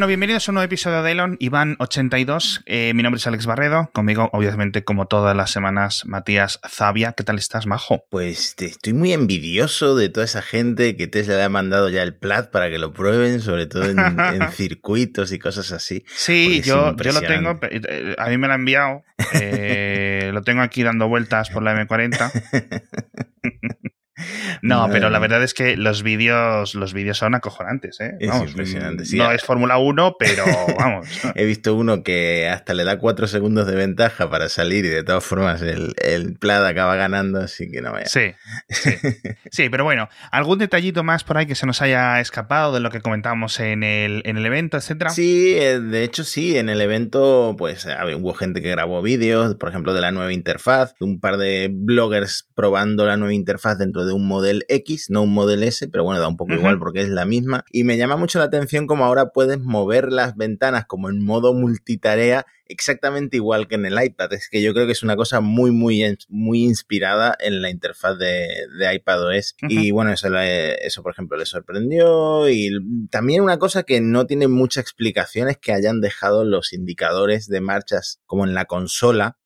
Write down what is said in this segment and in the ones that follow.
Bueno, bienvenidos a un nuevo episodio de Elon, Iván82. Eh, mi nombre es Alex Barredo. Conmigo, obviamente, como todas las semanas, Matías Zavia. ¿Qué tal estás, Majo? Pues te- estoy muy envidioso de toda esa gente que Tesla le ha mandado ya el Plat para que lo prueben, sobre todo en, en circuitos y cosas así. Sí, yo, yo lo tengo. eh, A mí me lo ha enviado. eh, lo tengo aquí dando vueltas por la M40. No, pero la verdad es que los vídeos, los vídeos son acojonantes, ¿eh? Es Vamos, impresionante, sí. no es Fórmula 1, pero vamos. He visto uno que hasta le da cuatro segundos de ventaja para salir y de todas formas el, el Plat acaba ganando, así que no vaya. Sí, sí. Sí, pero bueno, algún detallito más por ahí que se nos haya escapado de lo que comentamos en el, en el evento, etcétera. Sí, eh, de hecho sí, en el evento pues hubo gente que grabó vídeos, por ejemplo, de la nueva interfaz, un par de bloggers probando la nueva interfaz dentro de un Model X, no un Model S, pero bueno, da un poco igual porque es la misma. Y me llama mucho la atención como ahora puedes mover las ventanas como en modo multitarea exactamente igual que en el iPad. Es que yo creo que es una cosa muy, muy, muy inspirada en la interfaz de, de iPadOS. Y bueno, eso, le- eso, por ejemplo, le sorprendió. Y también una cosa que no tiene mucha explicación es que hayan dejado los indicadores de marchas como en la consola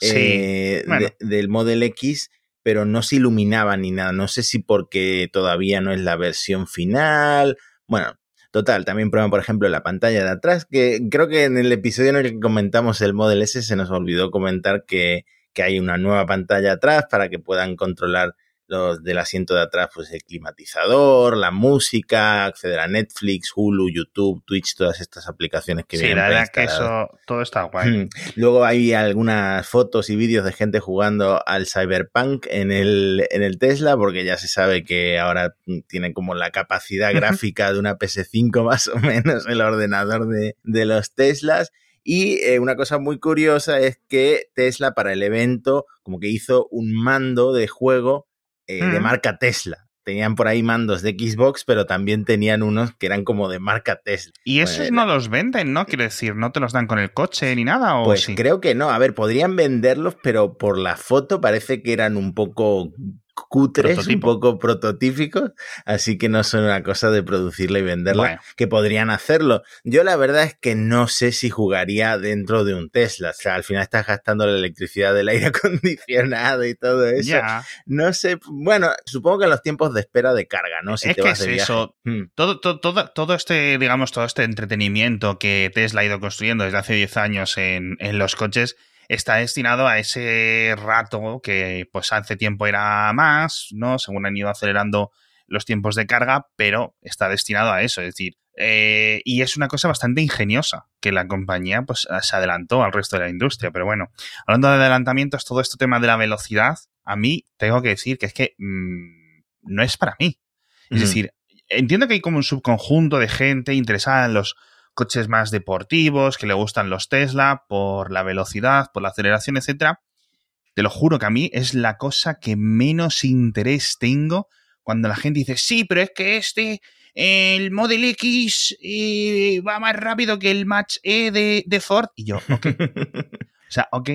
Sí, eh, bueno. de- del Model X, pero no se iluminaban ni nada. No sé si porque todavía no es la versión final. Bueno, Total, también prueban, por ejemplo, la pantalla de atrás, que creo que en el episodio en el que comentamos el Model S se nos olvidó comentar que, que hay una nueva pantalla atrás para que puedan controlar los del asiento de atrás, pues el climatizador, la música, acceder a Netflix, Hulu, YouTube, Twitch, todas estas aplicaciones que Sí, vienen la verdad que eso todo está guay. Luego hay algunas fotos y vídeos de gente jugando al Cyberpunk en el, en el Tesla, porque ya se sabe que ahora tiene como la capacidad gráfica de una PS5 más o menos el ordenador de, de los Teslas. Y eh, una cosa muy curiosa es que Tesla para el evento como que hizo un mando de juego eh, de marca Tesla. Tenían por ahí mandos de Xbox, pero también tenían unos que eran como de marca Tesla. Y esos Bueno, no los venden, ¿no? Quiero decir, no te los dan con el coche ni nada, o Pues sí. creo que no. A ver, podrían venderlos, pero por la foto parece que eran un poco cutres, Prototipo. un poco prototípicos, así que no son una cosa de producirla y venderla, Bueno. que podrían hacerlo. Yo la verdad es que no sé si jugaría dentro de un Tesla. O sea, al final estás gastando la electricidad del aire acondicionado y todo eso. No sé, bueno, supongo que en los tiempos de espera de carga, ¿no? Si es te que vas es de eso. Mm. Todo, todo, todo, todo este, digamos, todo este entretenimiento que Tesla ha ido construyendo desde hace 10 años en, en los coches está destinado a ese rato que pues hace tiempo era más, ¿no? Según han ido acelerando los tiempos de carga, pero está destinado a eso, es decir, eh, y es una cosa bastante ingeniosa que la compañía pues se adelantó al resto de la industria, pero bueno, hablando de adelantamientos, todo este tema de la velocidad, a mí tengo que decir que es que mm, no es para mí. Es decir, entiendo que hay como un subconjunto de gente interesada en los coches más deportivos, que le gustan los Tesla por la velocidad, por la aceleración, etcétera. Te lo juro que a mí es la cosa que menos interés tengo cuando la gente dice, sí, pero es que este, el Model X eh, va más rápido que el Match E de, de Ford. Y yo, ok. O sea, ok.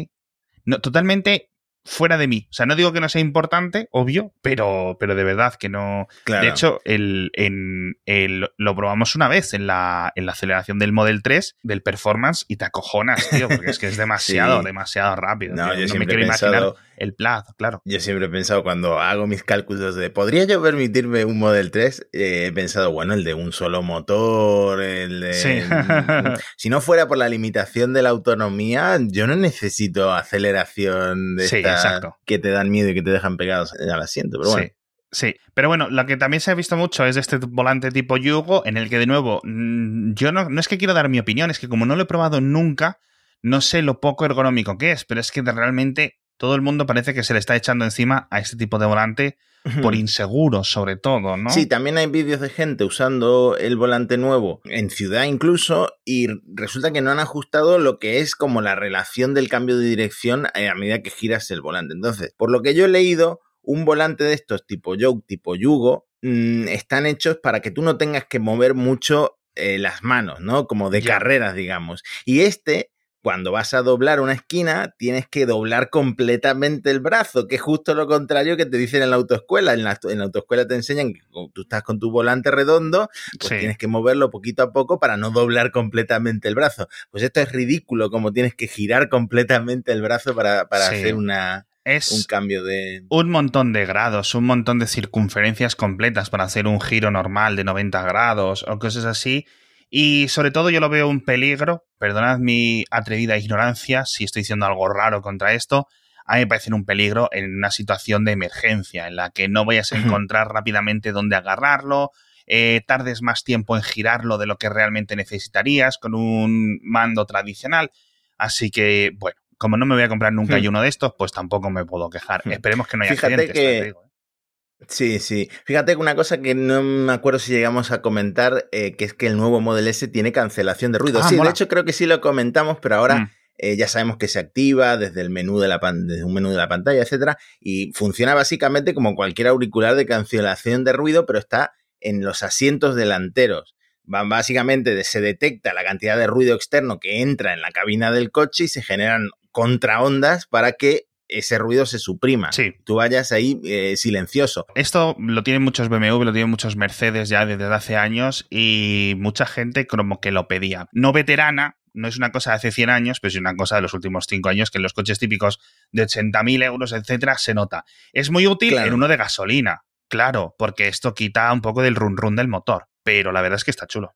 No, totalmente fuera de mí. O sea, no digo que no sea importante, obvio, pero, pero de verdad que no. Claro. De hecho, el, en, el- lo probamos una vez en la, en la aceleración del Model 3, del performance, y te acojonas, tío, porque es que es demasiado, Sí. demasiado rápido. No, tío. yo no me quiero imaginar pensado- el plazo, claro. Yo siempre he pensado, cuando hago mis cálculos de ¿podría yo permitirme un Model 3? Eh, he pensado, bueno, el de un solo motor, el de... Sí. si no fuera por la limitación de la autonomía, yo no necesito aceleración de Sí, exacto. que te dan miedo y que te dejan pegados al asiento, pero bueno. Sí. Sí, pero bueno, lo que también se ha visto mucho es este volante tipo Yugo, en el que de nuevo, yo no, no es que quiero dar mi opinión, es que como no lo he probado nunca, no sé lo poco ergonómico que es, pero es que realmente todo el mundo parece que se le está echando encima a este tipo de volante por inseguro, sobre todo, ¿no? Sí, también hay vídeos de gente usando el volante nuevo en ciudad incluso y resulta que no han ajustado lo que es como la relación del cambio de dirección a medida que giras el volante. Entonces, por lo que yo he leído, un volante de estos tipo yoke, tipo yugo, mm, están hechos para que tú no tengas que mover mucho eh, las manos, ¿no? Como de carreras, digamos. Y este cuando vas a doblar una esquina, tienes que doblar completamente el brazo, que es justo lo contrario que te dicen en la autoescuela. En la, en la autoescuela te enseñan que tú estás con tu volante redondo, pues tienes que moverlo poquito a poco para no doblar completamente el brazo. Pues esto es ridículo, como tienes que girar completamente el brazo para, hacer una, es un cambio de... Un montón de grados, un montón de circunferencias completas para hacer un giro normal de 90 grados o cosas así. Y sobre todo yo lo veo un peligro, perdonad mi atrevida ignorancia si estoy diciendo algo raro contra esto, a mí me parece un peligro en una situación de emergencia, en la que no vayas a encontrar rápidamente dónde agarrarlo, eh, tardes más tiempo en girarlo de lo que realmente necesitarías con un mando tradicional. Así que, bueno, como no me voy a comprar nunca hmm. uno de estos, pues tampoco me puedo quejar. Hmm. Esperemos que no haya Fíjate que, Sí, sí. Fíjate que una cosa que no me acuerdo si llegamos a comentar, eh, que es que el nuevo Model S tiene cancelación de ruido. Ah, sí, de hecho creo que sí lo comentamos, pero ahora mm. eh, ya sabemos que se activa desde el menú de la desde un menú de la pantalla, etcétera, y funciona básicamente como cualquier auricular de cancelación de ruido, pero está en los asientos delanteros. Básicamente se detecta la cantidad de ruido externo que entra en la cabina del coche y se generan contraondas para que ese ruido se suprima. Sí. Tú vayas ahí eh, silencioso. Esto lo tienen muchos BMW, lo tienen muchos Mercedes ya desde hace años y mucha gente como que lo pedía. No veterana, no es una cosa de hace 100 años, pero es una cosa de los últimos 5 años que en los coches típicos de 80.000 euros, etcétera, se nota. Es muy útil en uno de gasolina, claro, porque esto quita un poco del run run del motor, pero la verdad es que está chulo.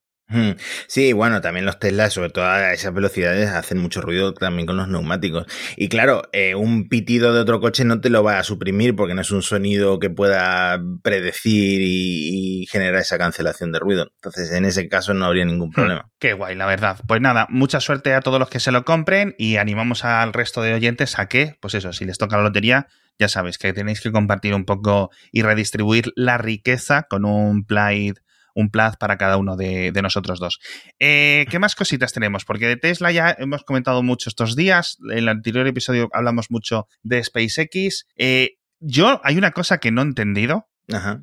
Sí, bueno, también los Tesla, sobre todo a esas velocidades, hacen mucho ruido también con los neumáticos. Y claro, eh, un pitido de otro coche no te lo va a suprimir porque no es un sonido que pueda predecir y, generar esa cancelación de ruido. Entonces, en ese caso no habría ningún hmm, problema. qué guay, la verdad. Pues nada, mucha suerte a todos los que se lo compren y animamos al resto de oyentes a que, pues eso, si les toca la lotería, ya sabéis que tenéis que compartir un poco y redistribuir la riqueza con un Plaid un plaid para cada uno de, nosotros dos. Eh, ¿Qué más cositas tenemos? Porque de Tesla ya hemos comentado mucho estos días. En el anterior episodio hablamos mucho de SpaceX. Eh, yo hay una cosa que no he entendido.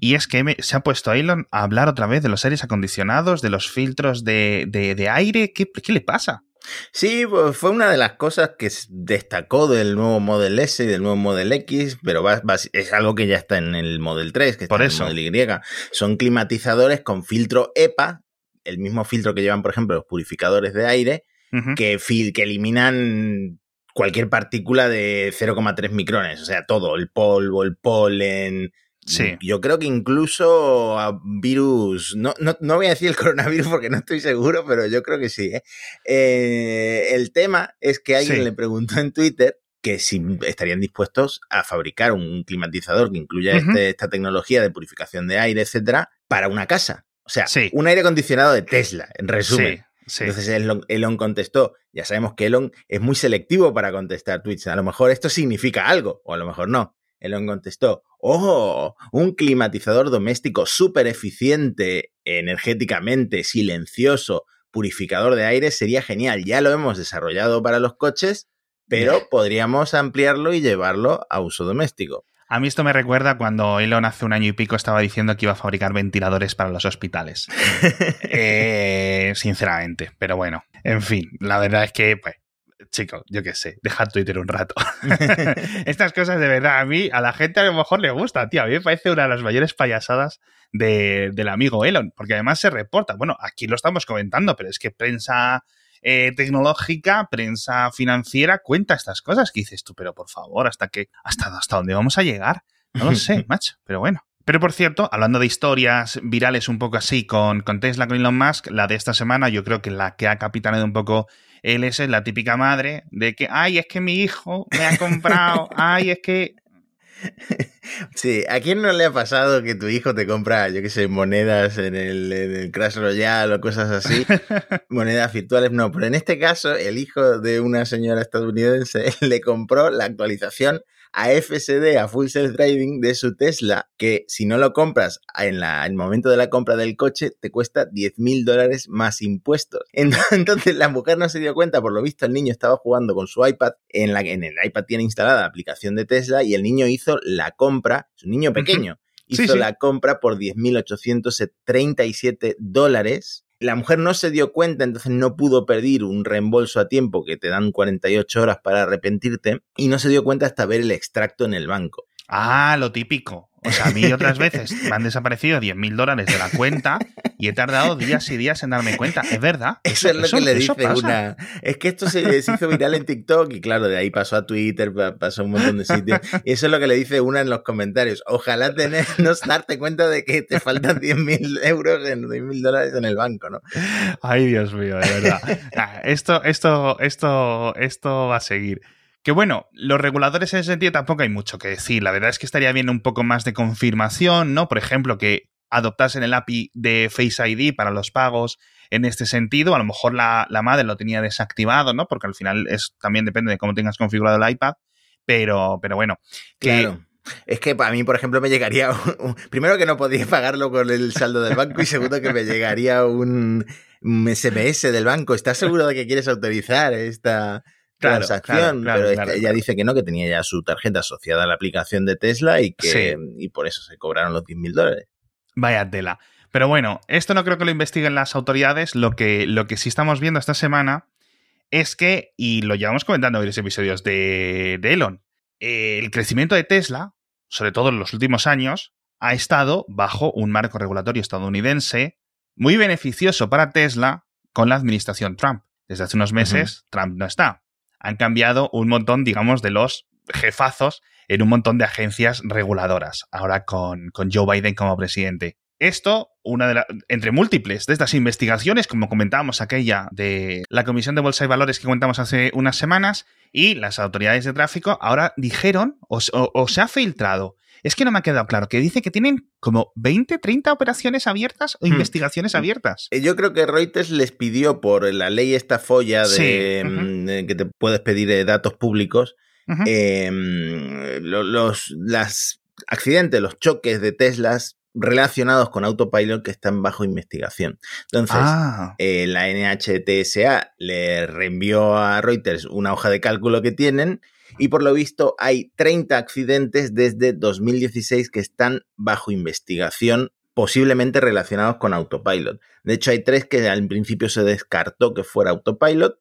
Y es que se ha puesto Elon a hablar otra vez de los aires acondicionados, de los filtros de, de aire. ¿Qué, ¿Qué, le pasa? Sí, fue una de las cosas que destacó del nuevo Model S y del nuevo Model X, pero es algo que ya está en el Model 3, que está en el Model Y. Son climatizadores con filtro EPA, el mismo filtro que llevan, por ejemplo, los purificadores de aire, que, que eliminan cualquier partícula de 0,3 micrones, o sea, todo, el polvo, el polen, Sí. Yo creo que incluso a virus, no, no, voy a decir el coronavirus porque no estoy seguro, pero yo creo que sí. ¿eh? Eh, el tema es que alguien le preguntó en Twitter que si estarían dispuestos a fabricar un climatizador que incluya este, esta tecnología de purificación de aire, etcétera, para una casa. O sea, un aire acondicionado de Tesla, en resumen. Entonces Elon, Elon, contestó, ya sabemos que Elon es muy selectivo para contestar tweets. A lo mejor esto significa algo, o a lo mejor no. Elon contestó, ¡Oh! Un climatizador doméstico súper eficiente, energéticamente, silencioso, purificador de aire sería genial. Ya lo hemos desarrollado para los coches, pero podríamos ampliarlo y llevarlo a uso doméstico. A mí esto me recuerda cuando Elon hace un año y pico estaba diciendo que iba a fabricar ventiladores para los hospitales. Eh, sinceramente, pero bueno, en fin, la verdad es que pues, chico, yo qué sé, deja Twitter un rato. Estas cosas de verdad, a mí, a la gente a lo mejor le gusta, tío. A mí me parece una de las mayores payasadas del amigo Elon, porque además se reporta. Bueno, aquí lo estamos comentando, pero es que prensa eh, tecnológica, prensa financiera cuenta estas cosas que dices tú, pero por favor, ¿hasta qué, hasta, hasta dónde vamos a llegar? No lo sé, macho, pero bueno. Pero por cierto, hablando de historias virales un poco así con, con Tesla, con Elon Musk, la de esta semana yo creo que la que ha capitaneado un poco él es la típica madre de que, ay, es que mi hijo me ha comprado, ay, es que... Sí, ¿a quién no le ha pasado que tu hijo te compra, yo qué sé, monedas en el, en el Crash Royale o cosas así? monedas virtuales, no, pero en este caso el hijo de una señora estadounidense le compró la actualización a FSD, a Full Self Driving de su Tesla, que si no lo compras en, la, el momento de la compra del coche, te cuesta 10 mil dólares más impuestos. Entonces la mujer no se dio cuenta, por lo visto el niño estaba jugando con su iPad, en, la, en el iPad tiene instalada la aplicación de Tesla y el niño hizo la compra, es un niño pequeño, hizo la compra por 10.837 dólares La mujer no se dio cuenta, entonces no pudo pedir un reembolso a tiempo que te dan 48 horas para arrepentirte y no se dio cuenta hasta ver el extracto en el banco. Ah, lo típico. O sea, a mí otras veces me han desaparecido 10.000 dólares de la cuenta y he tardado días y días en darme cuenta. Es verdad. Eso, es lo que le dice una. Es que esto se, hizo viral en TikTok y claro, de ahí pasó a Twitter, pasó a un montón de sitios. Y eso es lo que le dice una en los comentarios. Ojalá tener, no darte cuenta de que te faltan 10.000 euros en 10.000 dólares en el banco, ¿no? Ay, Dios mío, de verdad. Esto, esto, esto, esto va a seguir. Que bueno, los reguladores en ese sentido tampoco hay mucho que decir. La verdad es que estaría bien un poco más de confirmación, ¿no? Por ejemplo, que adoptasen el API de Face ID para los pagos en este sentido. A lo mejor la, madre lo tenía desactivado, ¿no? Porque al final es, también depende de cómo tengas configurado el iPad. Pero, pero bueno. Claro. Es que para mí, por ejemplo, me llegaría. primero que no podía pagarlo con el saldo del banco y segundo que me llegaría un, un SMS del banco. ¿Estás seguro de que quieres autorizar esta, transacción, pero ella dice que no, que tenía ya su tarjeta asociada a la aplicación de Tesla y que y por eso se cobraron los 10 mil dólares. Vaya tela. Pero bueno, esto no creo que lo investiguen las autoridades. Lo que, lo que sí estamos viendo esta semana es que, y lo llevamos comentando en los episodios de, de Elon, el crecimiento de Tesla, sobre todo en los últimos años, ha estado bajo un marco regulatorio estadounidense muy beneficioso para Tesla con la administración Trump. Desde hace unos meses, Trump no está han cambiado un montón, digamos, de los jefazos en un montón de agencias reguladoras, ahora con, Joe Biden como presidente. Esto, una de entre múltiples de estas investigaciones, como comentábamos aquella de la Comisión de Bolsa y Valores que comentamos hace unas semanas, y las autoridades de tráfico ahora dijeron, o se ha filtrado, es que no me ha quedado claro, que dice que tienen como 20, 30 operaciones abiertas o hmm. investigaciones abiertas. Eh, yo creo que Reuters les pidió por la ley esta folla de, mm, que te puedes pedir eh, datos públicos, em, los las accidentes, los choques de Teslas relacionados con autopilot que están bajo investigación. Entonces, ah. eh, la NHTSA le reenvió a Reuters una hoja de cálculo que tienen y por lo visto hay 30 accidentes desde 2016 que están bajo investigación posiblemente relacionados con autopilot. De hecho, hay tres que al principio se descartó que fuera autopilot,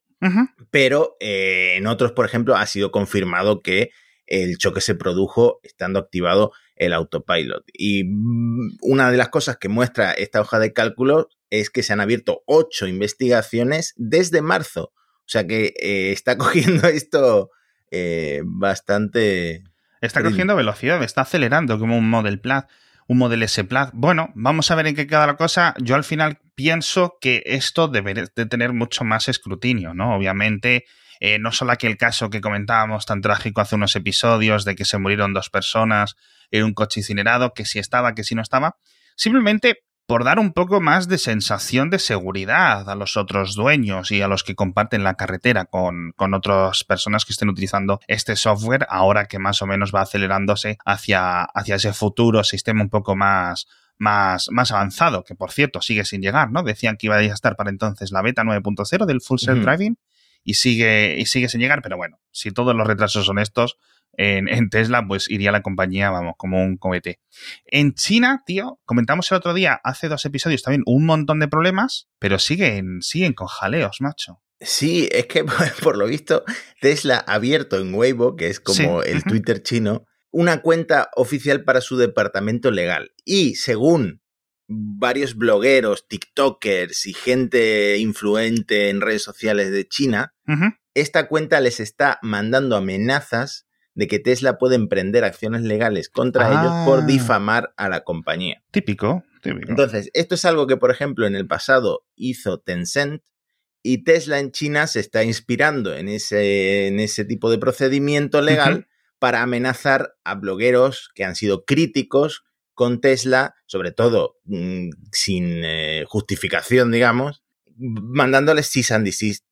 pero eh, en otros, por ejemplo, ha sido confirmado que el choque se produjo estando activado el autopilot. Y mm, una de las cosas que muestra esta hoja de cálculo es que se han abierto ocho investigaciones desde marzo. O sea que eh, está cogiendo esto eh, bastante... Está cogiendo velocidad, está acelerando como un Model Plaid, un Model S Plaid. Bueno, vamos a ver en qué queda la cosa. Yo al final pienso que esto debe de tener mucho más escrutinio, ¿no? Obviamente, eh, no solo aquel caso que comentábamos tan trágico hace unos episodios de que se murieron dos personas en un coche incinerado, que si estaba, que si no estaba. Simplemente por dar un poco más de sensación de seguridad a los otros dueños y a los que comparten la carretera con, otras personas que estén utilizando este software, ahora que más o menos va acelerándose hacia, hacia ese futuro sistema un poco más, más, más avanzado, que por cierto sigue sin llegar, ¿no? Decían que iba a estar para entonces la beta 9.0 del Full Self Driving y sigue, y sigue sin llegar, pero bueno, si todos los retrasos son estos, en, Tesla, pues iría la compañía, vamos, como un cohete. En China, tío, comentamos el otro día, hace dos episodios también, un montón de problemas, pero siguen, siguen con jaleos, macho. Sí, es que por lo visto Tesla ha abierto en Weibo, que es como el Twitter chino, una cuenta oficial para su departamento legal. Y según varios blogueros, TikTokers y gente influente en redes sociales de China, esta cuenta les está mandando amenazas de que Tesla puede emprender acciones legales contra ellos por ah. difamar a la compañía. Típico, típico. Entonces, esto es algo que, por ejemplo, en el pasado hizo Tencent y Tesla en China se está inspirando en ese, en ese tipo de procedimiento legal para amenazar a blogueros que han sido críticos con Tesla, sobre todo mm, sin eh, justificación, digamos, mandándoles cease and desist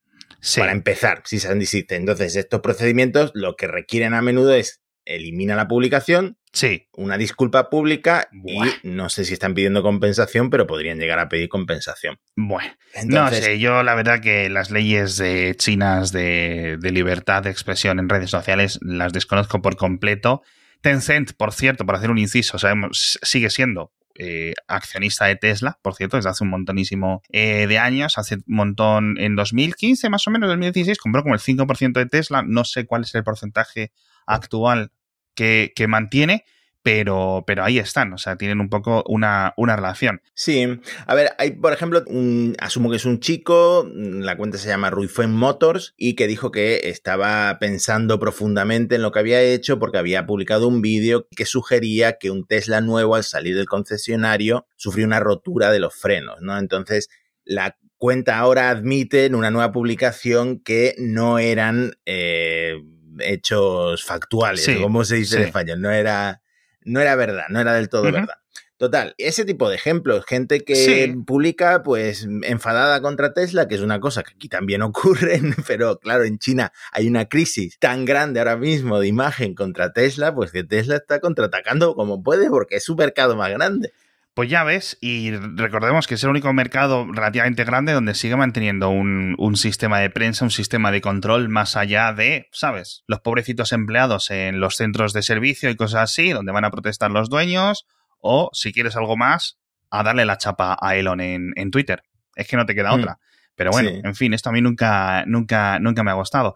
para empezar, si se desiste. Entonces, estos procedimientos lo que requieren a menudo es elimina la publicación, sí. una disculpa pública y no sé si están pidiendo compensación, pero podrían llegar a pedir compensación. Bueno, no sé, yo la verdad que las leyes chinas de, de, libertad de expresión en redes sociales las desconozco por completo. Tencent, por cierto, para hacer un inciso, sabemos, sigue siendo eh, accionista de Tesla, por cierto, desde hace un montonísimo eh, de años, hace un montón, en 2015 más o menos, 2016, compró como el 5% de Tesla, no sé cuál es el porcentaje actual que, que mantiene, pero, pero ahí están, o sea, tienen un poco una, una relación. Sí, a ver, hay, por ejemplo, un, asumo que es un chico, la cuenta se llama Ruifen Motors, y que dijo que estaba pensando profundamente en lo que había hecho porque había publicado un vídeo que sugería que un Tesla nuevo al salir del concesionario sufrió una rotura de los frenos, ¿no? Entonces, la cuenta ahora admite en una nueva publicación que no eran eh, hechos factuales, como se dice en español, no era no era verdad, no era del todo verdad. Total, ese tipo de ejemplos, gente que publica pues enfadada contra Tesla, que es una cosa que aquí también ocurre, pero claro, en China hay una crisis tan grande ahora mismo de imagen contra Tesla, pues que Tesla está contraatacando como puede porque es su mercado más grande. Pues ya ves, y recordemos que es el único mercado relativamente grande donde sigue manteniendo un, sistema de prensa, un sistema de control más allá de, ¿sabes? Los pobrecitos empleados en los centros de servicio y cosas así, donde van a protestar los dueños, o si quieres algo más, a darle la chapa a Elon en, Twitter. Es que no te queda hmm. otra. Pero bueno, en fin, esto a mí nunca, nunca, nunca me ha gustado.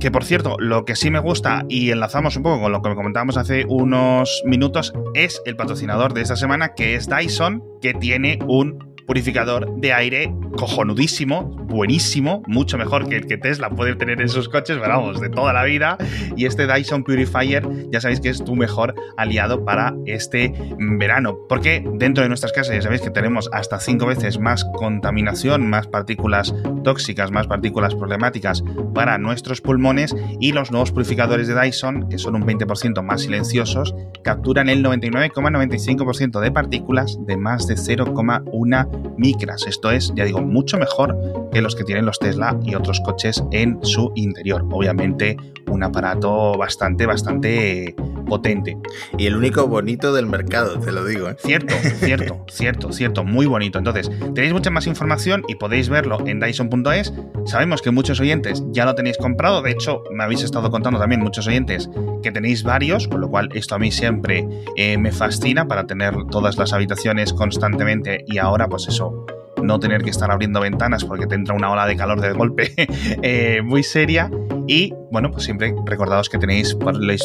Que por cierto, lo que sí me gusta, y enlazamos un poco con lo que comentábamos hace unos minutos, es el patrocinador de esta semana, que es Dyson, que tiene un purificador de aire cojonudísimo, buenísimo, mucho mejor que el que Tesla puede tener en sus coches, vamos, de toda la vida. Y este Dyson Purifier, ya sabéis que es tu mejor aliado para este verano. Porque dentro de nuestras casas ya sabéis que tenemos hasta cinco veces más contaminación, más partículas tóxicas, más partículas problemáticas para nuestros pulmones. Y los nuevos purificadores de Dyson, que son un 20% más silenciosos, capturan el 99,95% de partículas de más de 0,1 micras. Esto es, ya digo, mucho mejor que los que tienen los Tesla y otros coches en su interior. Obviamente, un aparato bastante, bastante potente. Y el único bonito del mercado, te lo digo. ¿eh? Cierto, cierto, cierto, cierto, muy bonito. Entonces, tenéis mucha más información y podéis verlo en Dyson.es. Sabemos que muchos oyentes ya lo tenéis comprado. De hecho, me habéis estado contando también muchos oyentes que tenéis varios, con lo cual esto a mí siempre eh, me fascina para tener todas las habitaciones constantemente y ahora pues eso no tener que estar abriendo ventanas porque te entra una ola de calor de golpe eh, muy seria. Y bueno, pues siempre recordados que tenéis,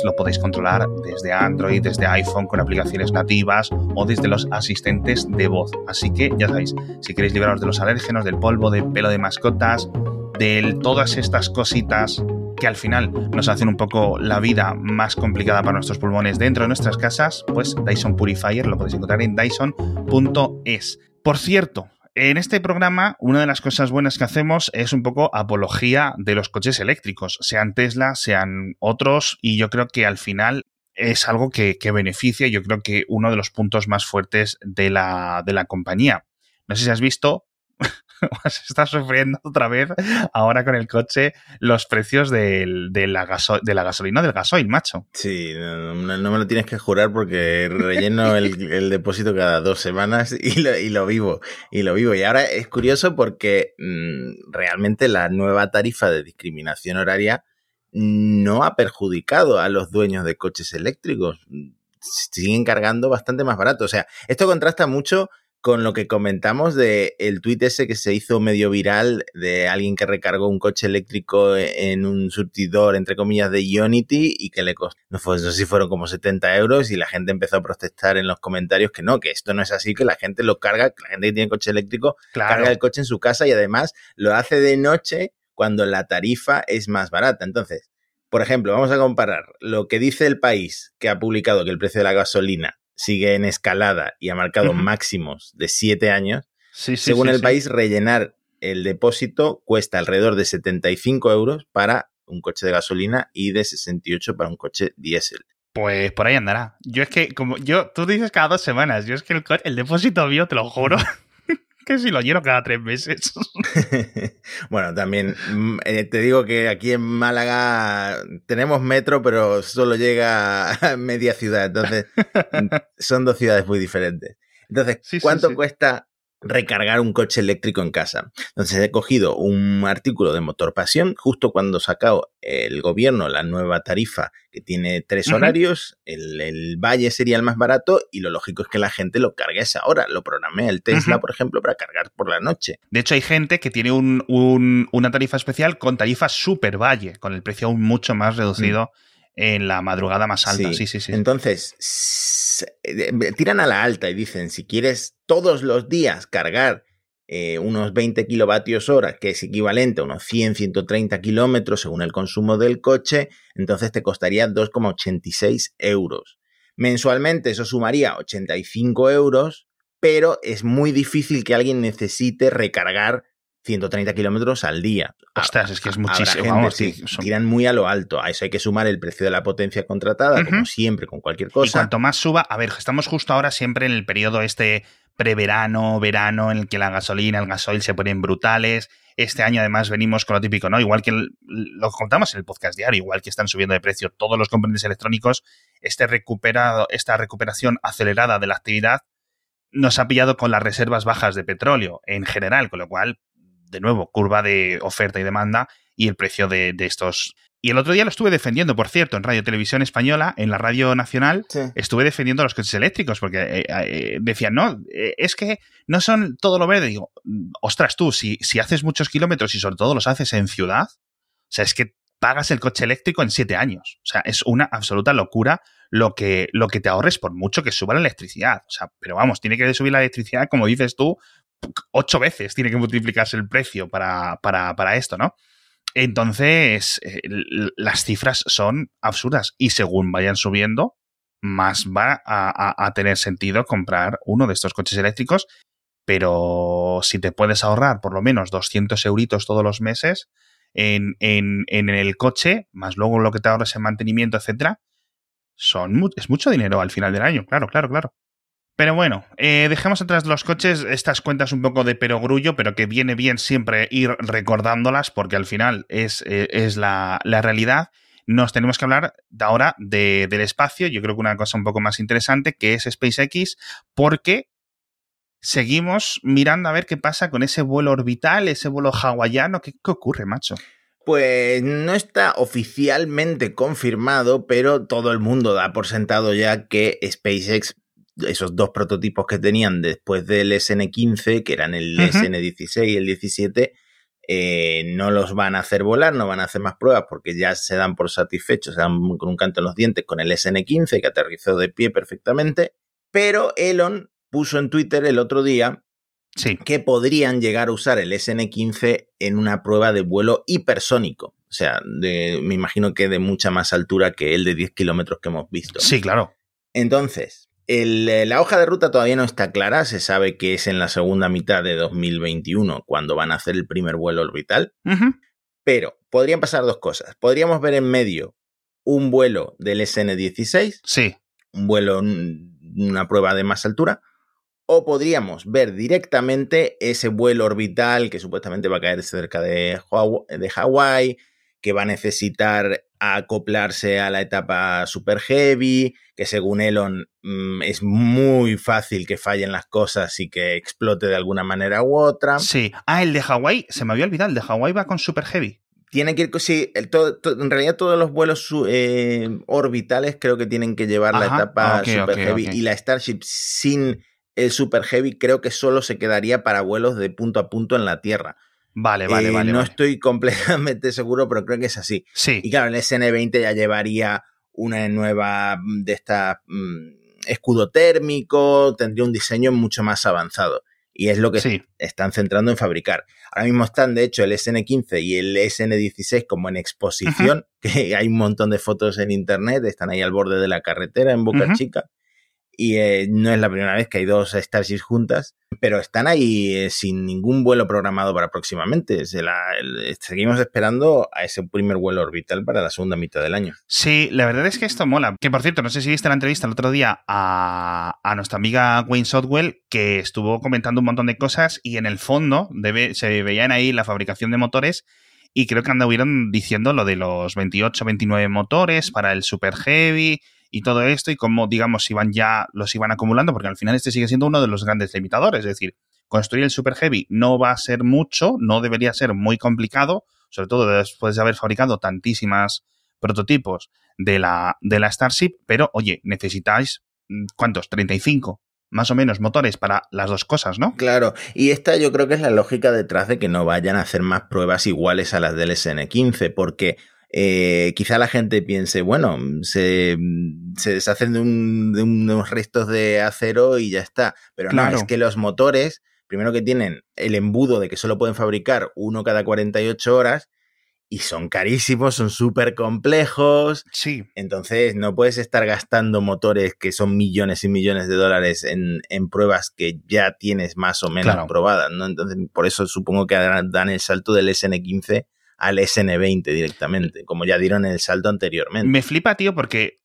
lo podéis controlar desde Android, desde iPhone con aplicaciones nativas o desde los asistentes de voz. Así que ya sabéis, si queréis libraros de los alérgenos, del polvo, del pelo de mascotas, de todas estas cositas que al final nos hacen un poco la vida más complicada para nuestros pulmones dentro de nuestras casas, pues Dyson Purifier lo podéis encontrar en dyson.es. Por cierto, en este programa, una de las cosas buenas que hacemos es un poco apología de los coches eléctricos, sean Tesla, sean otros, y yo creo que al final es algo que, que beneficia, yo creo que uno de los puntos más fuertes de la, de la compañía. No sé si has visto, se está sufriendo otra vez ahora con el coche los precios de, la, de la gasolina del gasoil, macho. Sí, no, me lo tienes que jurar porque relleno el, depósito cada dos semanas y lo, y lo, vivo. Y lo vivo. Y ahora es curioso porque mm, realmente la nueva tarifa de discriminación horaria no ha perjudicado a los dueños de coches eléctricos. Siguen cargando bastante más barato. O sea, esto contrasta mucho con lo que comentamos de el tuit ese que se hizo medio viral de alguien que recargó un coche eléctrico en un surtidor, entre comillas, de Ionity y que le costó, no, fue, no sé si fueron como 70 euros y la gente empezó a protestar en los comentarios que no, que esto no es así, que la gente lo carga, que la gente que tiene coche eléctrico carga el coche en su casa y además lo hace de noche cuando la tarifa es más barata. Entonces, por ejemplo, vamos a comparar lo que dice el país que ha publicado que el precio de la gasolina sigue en escalada y ha marcado máximos de 7 años, según el país, rellenar el depósito cuesta alrededor de 75 euros para un coche de gasolina y de 68 para un coche diésel. Pues por ahí andará. Yo es que, como yo, tú dices cada dos semanas, yo es que el, el depósito mío, te lo juro, que si lo lleno cada tres meses. bueno, también mm, eh, te digo que aquí en Málaga tenemos metro, pero solo llega a media ciudad. Entonces, son dos ciudades muy diferentes. Entonces, ¿cuánto cuesta recargar un coche eléctrico en casa. Entonces he cogido un artículo de Motor Pasión, justo cuando sacó el gobierno la nueva tarifa que tiene tres horarios, el, Valle sería el más barato y lo lógico es que la gente lo cargue a esa hora. Lo programé el Tesla, por ejemplo, para cargar por la noche. De hecho, hay gente que tiene una tarifa especial con tarifa Super Valle, con el precio aún mucho más reducido. Mm. En la madrugada más alta, sí, sí, sí. Entonces, tiran a la alta y dicen, si quieres todos los días cargar eh, unos 20 kilovatios hora, que es equivalente a unos 100, 130 kilómetros según el consumo del coche, entonces te costaría 2,86 euros. Mensualmente eso sumaría 85 euros, pero es muy difícil que alguien necesite recargar 130 kilómetros al día. Ostras, es que es muchísimo. Vamos, Tiran muy a lo alto. A eso hay que sumar el precio de la potencia contratada, como siempre, con cualquier cosa. Y cuanto más suba, a ver, estamos justo ahora siempre en el periodo este preverano, verano, en el que la gasolina, el gasoil se ponen brutales. Este año además venimos con lo típico, ¿no? Igual que lo contamos en el podcast diario, igual que están subiendo de precio todos los componentes electrónicos, este recuperado, esta recuperación acelerada de la actividad nos ha pillado con las reservas bajas de petróleo en general, con lo cual de nuevo, curva de oferta y demanda y el precio de, estos. Y el otro día lo estuve defendiendo, por cierto, en Radio Televisión Española, en la Radio Nacional, estuve defendiendo a los coches eléctricos, porque eh, eh, decían, no, eh, es que no son todo lo verde. Digo, ostras, tú, si, si haces muchos kilómetros y sobre todo los haces en ciudad, o sea, es que pagas el coche eléctrico en siete años. O sea, es una absoluta locura lo que, lo que te ahorres por mucho que suba la electricidad. O sea, pero vamos, tiene que subir la electricidad, como dices tú, ocho veces tiene que multiplicarse el precio para, para, esto, ¿no? Entonces, eh, las cifras son absurdas y según vayan subiendo, más va a, tener sentido comprar uno de estos coches eléctricos. Pero si te puedes ahorrar por lo menos 200 euritos todos los meses en, en, en el coche, más luego lo que te ahorres en mantenimiento, etcétera, son, es mucho dinero al final del año, claro, claro, claro. Pero bueno, eh, dejemos atrás los coches estas cuentas un poco de perogrullo, pero que viene bien siempre ir recordándolas porque al final es, eh, es la, realidad. Nos tenemos que hablar ahora de, del espacio, yo creo que una cosa un poco más interesante que es SpaceX, porque seguimos mirando a ver qué pasa con ese vuelo orbital, ese vuelo hawaiano. ¿Qué, qué ocurre, macho? Pues no está oficialmente confirmado, pero todo el mundo da por sentado ya que SpaceX esos dos prototipos que tenían después del SN15, que eran el SN16 y el 17, eh, no los van a hacer volar, no van a hacer más pruebas porque ya se dan por satisfechos, se dan con un canto en los dientes con el SN15 que aterrizó de pie perfectamente. Pero Elon puso en Twitter el otro día que podrían llegar a usar el SN15 en una prueba de vuelo hipersónico. O sea, de, me imagino que de mucha más altura que el de 10 kilómetros que hemos visto. Sí, claro. Entonces, eh, la hoja de ruta todavía no está clara, se sabe que es en la segunda mitad de 2021 cuando van a hacer el primer vuelo orbital, pero podrían pasar dos cosas. Podríamos ver en medio un vuelo del SN16, sí. un vuelo, una prueba de más altura, o podríamos ver directamente ese vuelo orbital que supuestamente va a caer cerca de, de Hawái, que va a necesitar acoplarse a la etapa super heavy, que según Elon mm, es muy fácil que fallen las cosas y que explote de alguna manera u otra. Sí. Ah, el de Hawái, se me había olvidado, el de Hawái va con super heavy. Tiene que ir, sí, en realidad todos los vuelos eh, orbitales creo que tienen que llevar la etapa super heavy y la Starship sin el super heavy creo que solo se quedaría para vuelos de punto a punto en la Tierra. Vale, vale, vale. No estoy completamente seguro, pero creo que es así. Sí. Y claro, el SN20 ya llevaría una nueva mm, de esta mm, escudo térmico, tendría un diseño mucho más avanzado. Y es lo que están centrando en fabricar. Ahora mismo están, de hecho, el SN15 y el SN16 como en exposición, que hay un montón de fotos en internet, están ahí al borde de la carretera en Boca Chica y eh, no es la primera vez que hay dos Starships juntas, pero están ahí eh, sin ningún vuelo programado para próximamente. seguimos esperando a ese primer vuelo orbital para la segunda mitad del año. Sí, la verdad es que esto mola. Que por cierto, no sé si viste la entrevista el otro día a, nuestra amiga Wayne Sotwell, que estuvo comentando un montón de cosas y en el fondo se veían ahí la fabricación de motores y creo que anduvieron diciendo lo de los 28, 29 motores para el Super Heavy y todo esto y cómo, digamos, iban ya, los iban acumulando, porque al final este sigue siendo uno de los grandes limitadores, es decir, construir el Super Heavy no va a ser mucho, no debería ser muy complicado, sobre todo después de haber fabricado tantísimas prototipos de la, de la Starship, pero oye, necesitáis, mm, ¿cuántos? 35 más o menos motores para las dos cosas, ¿no? Claro, y esta yo creo que es la lógica detrás de que no vayan a hacer más pruebas iguales a las del SN15, porque eh, quizá la gente piense, bueno, se, se deshacen de, unos restos de acero y ya está, pero no, es que los motores, primero que tienen el embudo de que solo pueden fabricar uno cada 48 horas, y son carísimos, son súper complejos. Sí. Entonces no puedes estar gastando motores que son millones y millones de dólares en, pruebas que ya tienes más o menos probadas, ¿no? Entonces, por eso supongo que dan el salto del SN15 al SN20 directamente, como ya dieron el salto anteriormente. Me flipa, tío, porque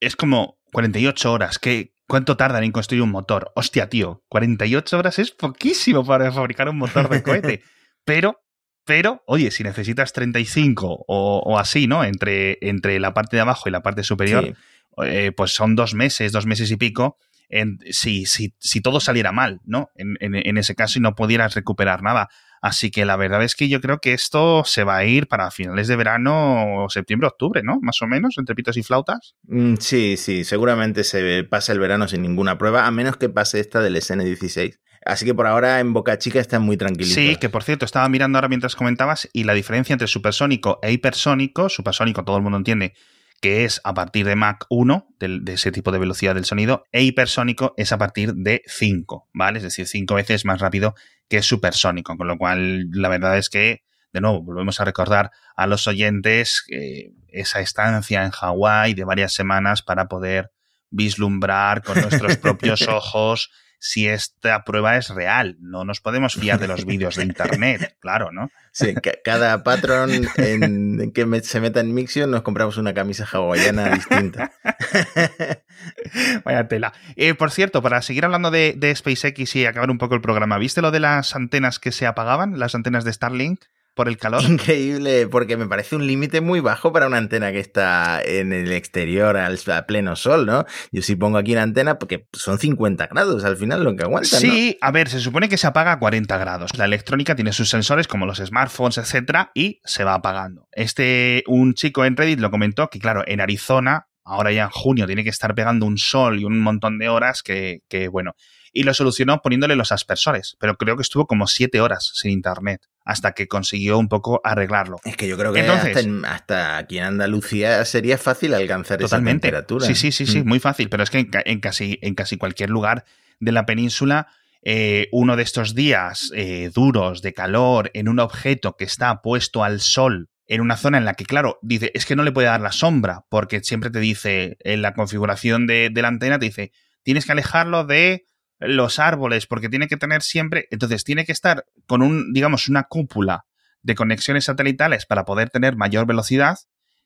es como 48 horas. ¿Qué, ¿Cuánto tardan en construir un motor? Hostia, tío, 48 horas es poquísimo para fabricar un motor de cohete. Pero pero, oye, si necesitas 35 o, o así, ¿no? Entre, entre la parte de abajo y la parte superior, eh, pues son dos meses, dos meses y pico. En, si, si, si todo saliera mal, ¿no? En, en, ese caso y no pudieras recuperar nada. Así que la verdad es que yo creo que esto se va a ir para finales de verano, septiembre, octubre, ¿no? Más o menos, entre pitos y flautas. Mm, sí, sí, seguramente se pasa el verano sin ninguna prueba, a menos que pase esta del SN16. Así que por ahora en Boca Chica está muy tranquilito. Sí, que por cierto, estaba mirando ahora mientras comentabas y la diferencia entre supersónico e hipersónico, supersónico todo el mundo entiende que es a partir de Mach 1, de, ese tipo de velocidad del sonido, e hipersónico es a partir de 5, ¿vale? Es decir, 5 veces más rápido que supersónico, con lo cual la verdad es que, de nuevo, volvemos a recordar a los oyentes eh, esa estancia en Hawái de varias semanas para poder vislumbrar con nuestros propios ojos si esta prueba es real. No nos podemos fiar de los vídeos de internet, claro, ¿no? Sí, cada patrón en, que se meta en Mixion nos compramos una camisa hawaiana distinta. Vaya tela. Eh, por cierto, para seguir hablando de, de SpaceX y acabar un poco el programa, ¿viste lo de las antenas que se apagaban? Las antenas de Starlink por el calor. Increíble, porque me parece un límite muy bajo para una antena que está en el exterior al, a pleno sol, ¿no? Yo sí pongo aquí una antena porque son 50 grados al final lo que aguanta. Sí, a ver, se supone que se apaga a 40 grados. La electrónica tiene sus sensores como los smartphones, etcétera, y se va apagando. Este, un chico en Reddit lo comentó que, claro, en Arizona, ahora ya en junio, tiene que estar pegando un sol y un montón de horas que, que bueno, y lo solucionó poniéndole los aspersores, pero creo que estuvo como siete horas sin internet hasta que consiguió un poco arreglarlo. Es que yo creo que hasta, aquí en Andalucía sería fácil alcanzar totalmente. esa temperatura. Sí, sí, sí, sí, mm. muy fácil, pero es que en, casi, en casi cualquier lugar de la península eh, uno de estos días eh, duros de calor en un objeto que está puesto al sol en una zona en la que, claro, dice, es que no le puede dar la sombra, porque siempre te dice, en la configuración de, de la antena, te dice, tienes que alejarlo de los árboles, porque tiene que tener siempre, entonces tiene que estar con un, digamos, una cúpula de conexiones satelitales para poder tener mayor velocidad,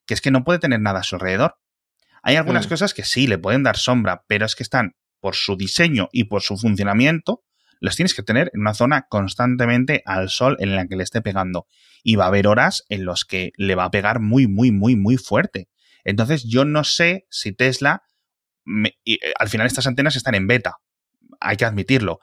que es que no puede tener nada a su alrededor. Hay algunas mm. cosas que sí le pueden dar sombra, pero es que están por su diseño y por su funcionamiento, los tienes que tener en una zona constantemente al sol en la que le esté pegando. Y va a haber horas en las que le va a pegar muy, muy, muy, muy fuerte. Entonces yo no sé si Tesla, eh, al final estas antenas están en beta, hay que admitirlo,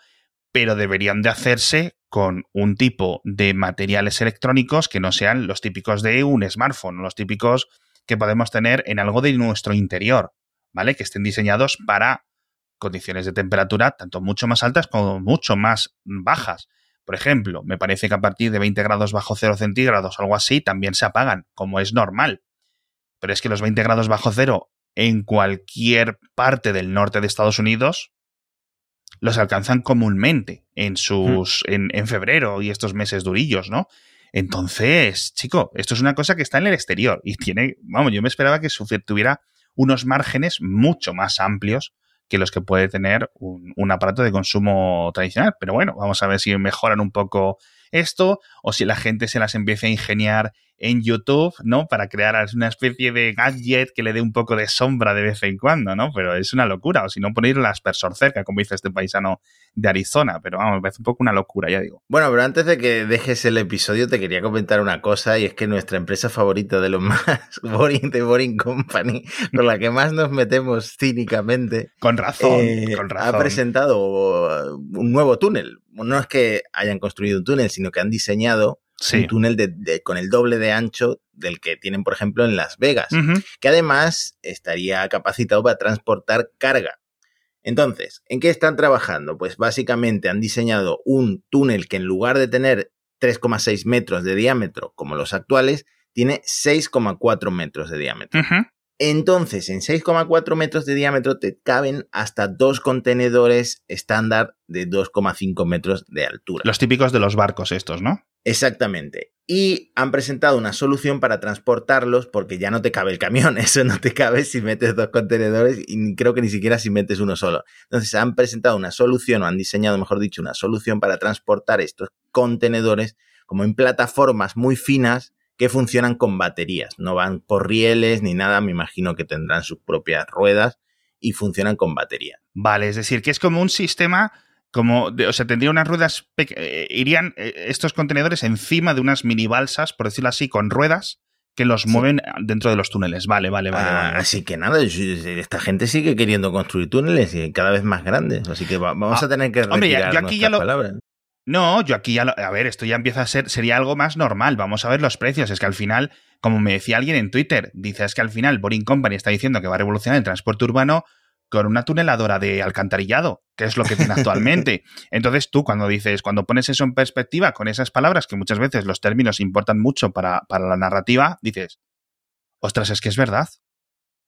pero deberían de hacerse con un tipo de materiales electrónicos que no sean los típicos de un smartphone, los típicos que podemos tener en algo de nuestro interior, ¿vale? Que estén diseñados para condiciones de temperatura tanto mucho más altas como mucho más bajas. Por ejemplo, me parece que a partir de 20 grados bajo cero centígrados o algo así también se apagan, como es normal. Pero es que los 20 grados bajo cero en cualquier parte del norte de Estados Unidos los alcanzan comúnmente en sus. En, en, febrero y estos meses durillos, ¿no? Entonces, chico, esto es una cosa que está en el exterior y tiene. Vamos, yo me esperaba que tuviera unos márgenes mucho más amplios que los que puede tener un, un, aparato de consumo tradicional. Pero bueno, vamos a ver si mejoran un poco esto o si la gente se las empieza a ingeniar en YouTube, ¿no? Para crear una especie de gadget que le dé un poco de sombra de vez en cuando, ¿no? Pero es una locura. O si no, poner el aspersor cerca, como dice este paisano de Arizona. Pero vamos, me parece un poco una locura, ya digo. Bueno, pero antes de que dejes el episodio, te quería comentar una cosa, y es que nuestra empresa favorita de los más boring, de Boring Company, con la que más nos metemos cínicamente. Con razón, eh, con razón. Ha presentado un nuevo túnel, no es que hayan construido un túnel, sino que han diseñado un túnel de, con el doble de ancho del que tienen, por ejemplo, en Las Vegas, que además estaría capacitado para transportar carga. Entonces, ¿en qué están trabajando? Pues básicamente han diseñado un túnel que en lugar de tener 3,6 metros de diámetro como los actuales, tiene 6,4 metros de diámetro. Entonces, en 6,4 metros de diámetro te caben hasta dos contenedores estándar de 2,5 metros de altura. Los típicos de los barcos estos, ¿no? Exactamente. Y han presentado una solución para transportarlos porque ya no te cabe el camión. Eso no te cabe si metes dos contenedores y creo que ni siquiera si metes uno solo. Entonces han presentado una solución o han diseñado, mejor dicho, una solución para transportar estos contenedores como en plataformas muy finas que funcionan con baterías. No van por rieles ni nada. Me imagino que tendrán sus propias ruedas y funcionan con batería. Vale, es decir, que es como un sistema como, o sea, tendría unas ruedas, eh, irían eh, estos contenedores encima de unas mini balsas, por decirlo así, con ruedas que los mueven dentro de los túneles. Vale, vale, vale, ah, Así que nada, esta gente sigue queriendo construir túneles y cada vez más grandes. Así que vamos ah, a tener que retirar hombre, aquí ya lo, palabras. No, yo aquí ya lo, a ver, esto ya empieza a ser, sería algo más normal. Vamos a ver los precios. Es que al final, como me decía alguien en Twitter, dice es que al final Boring Company está diciendo que va a revolucionar el transporte urbano con una tuneladora de alcantarillado, que es lo que tiene actualmente. Entonces tú cuando dices, cuando pones eso en perspectiva con esas palabras, que muchas veces los términos importan mucho para, para la narrativa, dices, ostras, es que es verdad.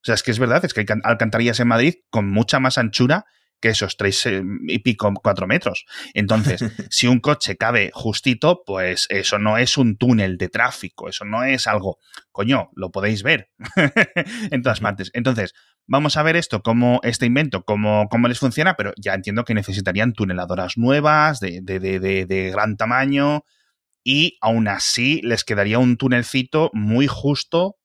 O sea, es que es verdad, es que hay alcantarillas en Madrid con mucha más anchura que esos tres eh, y pico, cuatro metros. Entonces, si un coche cabe justito, pues eso no es un túnel de tráfico, eso no es algo, coño, lo podéis ver en todas partes. Entonces, vamos a ver esto, cómo este invento, cómo, cómo les funciona, pero ya entiendo que necesitarían tuneladoras nuevas, de, de, de, de gran tamaño, y aún así les quedaría un tunelcito muy justo,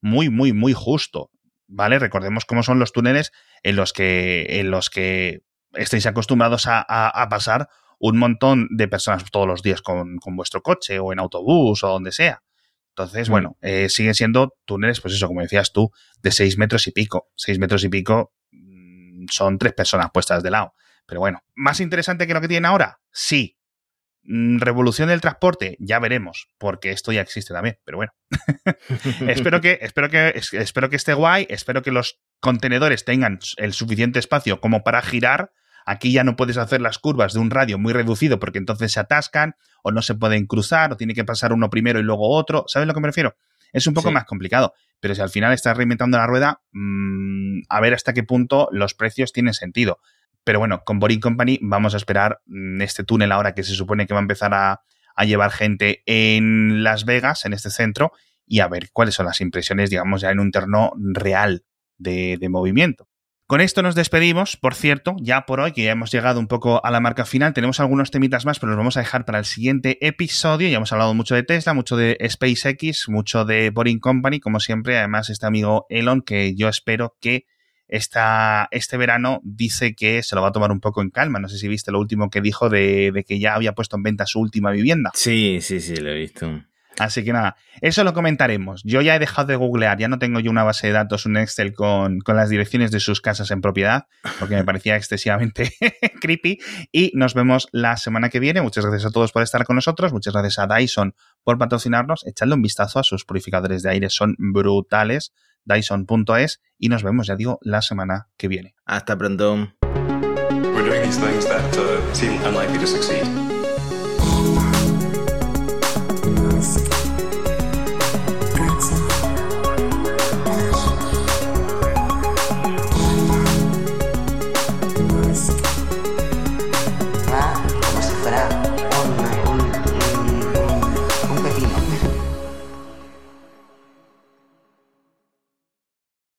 muy, muy, muy justo. ¿Vale? Recordemos cómo son los túneles en los que, en los que estáis acostumbrados a, a, pasar un montón de personas todos los días con, con, vuestro coche o en autobús o donde sea. Entonces, mm. bueno, eh, siguen siendo túneles, pues eso, como decías tú, de seis metros y pico. Seis metros y pico mm, son tres personas puestas de lado. Pero bueno, ¿más interesante que lo que tienen ahora? Sí. Mm, revolución del transporte, ya veremos, porque esto ya existe también, pero bueno. espero, que, espero, que, espero que esté guay, espero que los contenedores tengan el suficiente espacio como para girar. Aquí ya no puedes hacer las curvas de un radio muy reducido porque entonces se atascan o no se pueden cruzar o tiene que pasar uno primero y luego otro. ¿Sabes lo que me refiero? Es un poco más complicado, pero si al final estás reinventando la rueda, mmm, a ver hasta qué punto los precios tienen sentido. Pero bueno, con Boring Company vamos a esperar mm, este túnel ahora que se supone que va a empezar a, llevar gente en Las Vegas, en este centro, y a ver cuáles son las impresiones, digamos, ya en un terreno real de, de, movimiento. Con esto nos despedimos, por cierto, ya por hoy, que ya hemos llegado un poco a la marca final. Tenemos algunos temitas más, pero los vamos a dejar para el siguiente episodio. Ya hemos hablado mucho de Tesla, mucho de SpaceX, mucho de Boring Company, como siempre. Además, este amigo Elon, que yo espero que esta, este verano dice que se lo va a tomar un poco en calma. No sé si viste lo último que dijo de, de, que ya había puesto en venta su última vivienda. Sí, sí, sí, lo he visto. Así que nada, eso lo comentaremos. Yo ya he dejado de googlear, ya no tengo yo una base de datos, un Excel con, con las direcciones de sus casas en propiedad, porque me parecía excesivamente creepy. Y nos vemos la semana que viene. Muchas gracias a todos por estar con nosotros. Muchas gracias a Dyson por patrocinarnos. Echadle un vistazo a sus purificadores de aire, son brutales dyson.es y nos vemos, ya digo, la semana que viene. Hasta pronto.